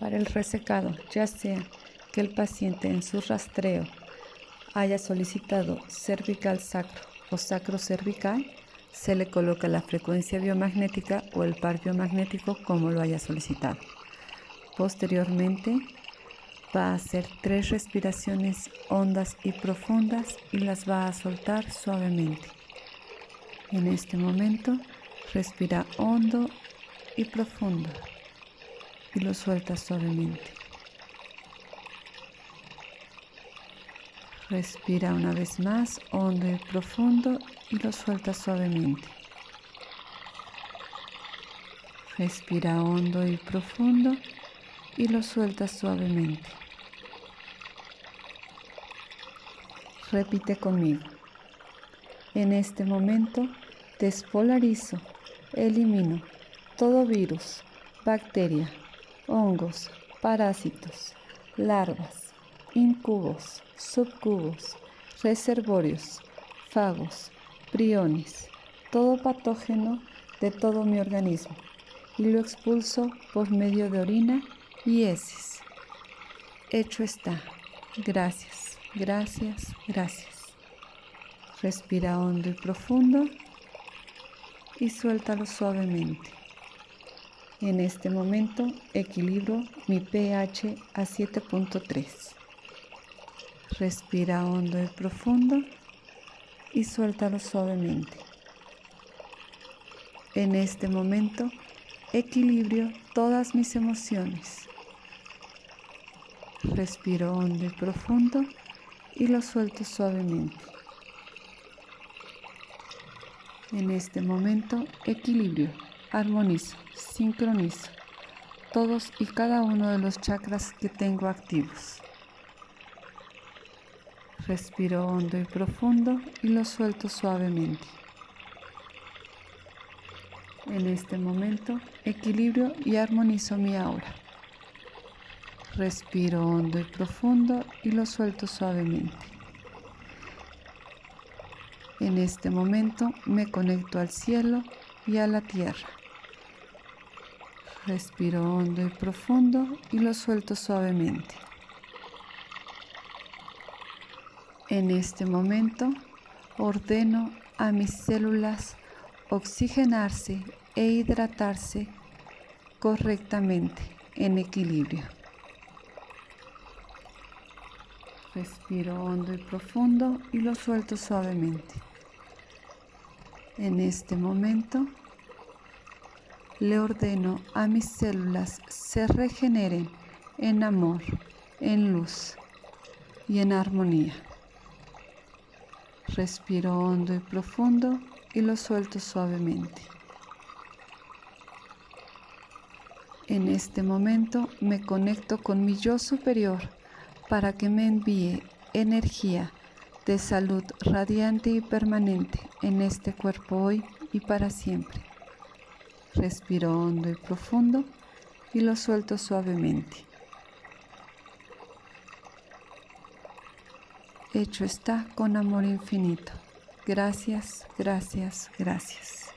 Para el resecado, ya sea que el paciente en su rastreo haya solicitado cervical sacro o sacro cervical, se le coloca la frecuencia biomagnética o el par biomagnético como lo haya solicitado. Posteriormente va a hacer tres respiraciones hondas y profundas y las va a soltar suavemente. En este momento respira hondo y profundo y lo suelta suavemente. Respira una vez más hondo y profundo y lo suelta suavemente. Respira hondo y profundo y lo suelta suavemente. Repite conmigo. En este momento despolarizo, elimino todo virus, bacteria, hongos, parásitos, larvas, incubos, subcubos, reservorios, fagos, priones, todo patógeno de todo mi organismo y lo expulso por medio de orina y heces. Hecho está. Gracias, gracias, gracias. Respira hondo y profundo y suéltalo suavemente. En este momento equilibro mi pH a 7.3. Respira hondo y profundo y suéltalo suavemente. En este momento equilibrio todas mis emociones. Respiro hondo y profundo y lo suelto suavemente. En este momento equilibrio, armonizo, sincronizo todos y cada uno de los chakras que tengo activos. Respiro hondo y profundo y lo suelto suavemente. En este momento equilibrio y armonizo mi aura. Respiro hondo y profundo y lo suelto suavemente. En este momento me conecto al cielo y a la tierra. Respiro hondo y profundo y lo suelto suavemente. En este momento ordeno a mis células oxigenarse e hidratarse correctamente en equilibrio. Respiro hondo y profundo y lo suelto suavemente. En este momento le ordeno a mis células se regeneren en amor, en luz y en armonía. Respiro hondo y profundo y lo suelto suavemente. En este momento me conecto con mi yo superior para que me envíe energía de salud radiante y permanente en este cuerpo hoy y para siempre. Respiro hondo y profundo y lo suelto suavemente. Hecho está con amor infinito. Gracias, gracias, gracias.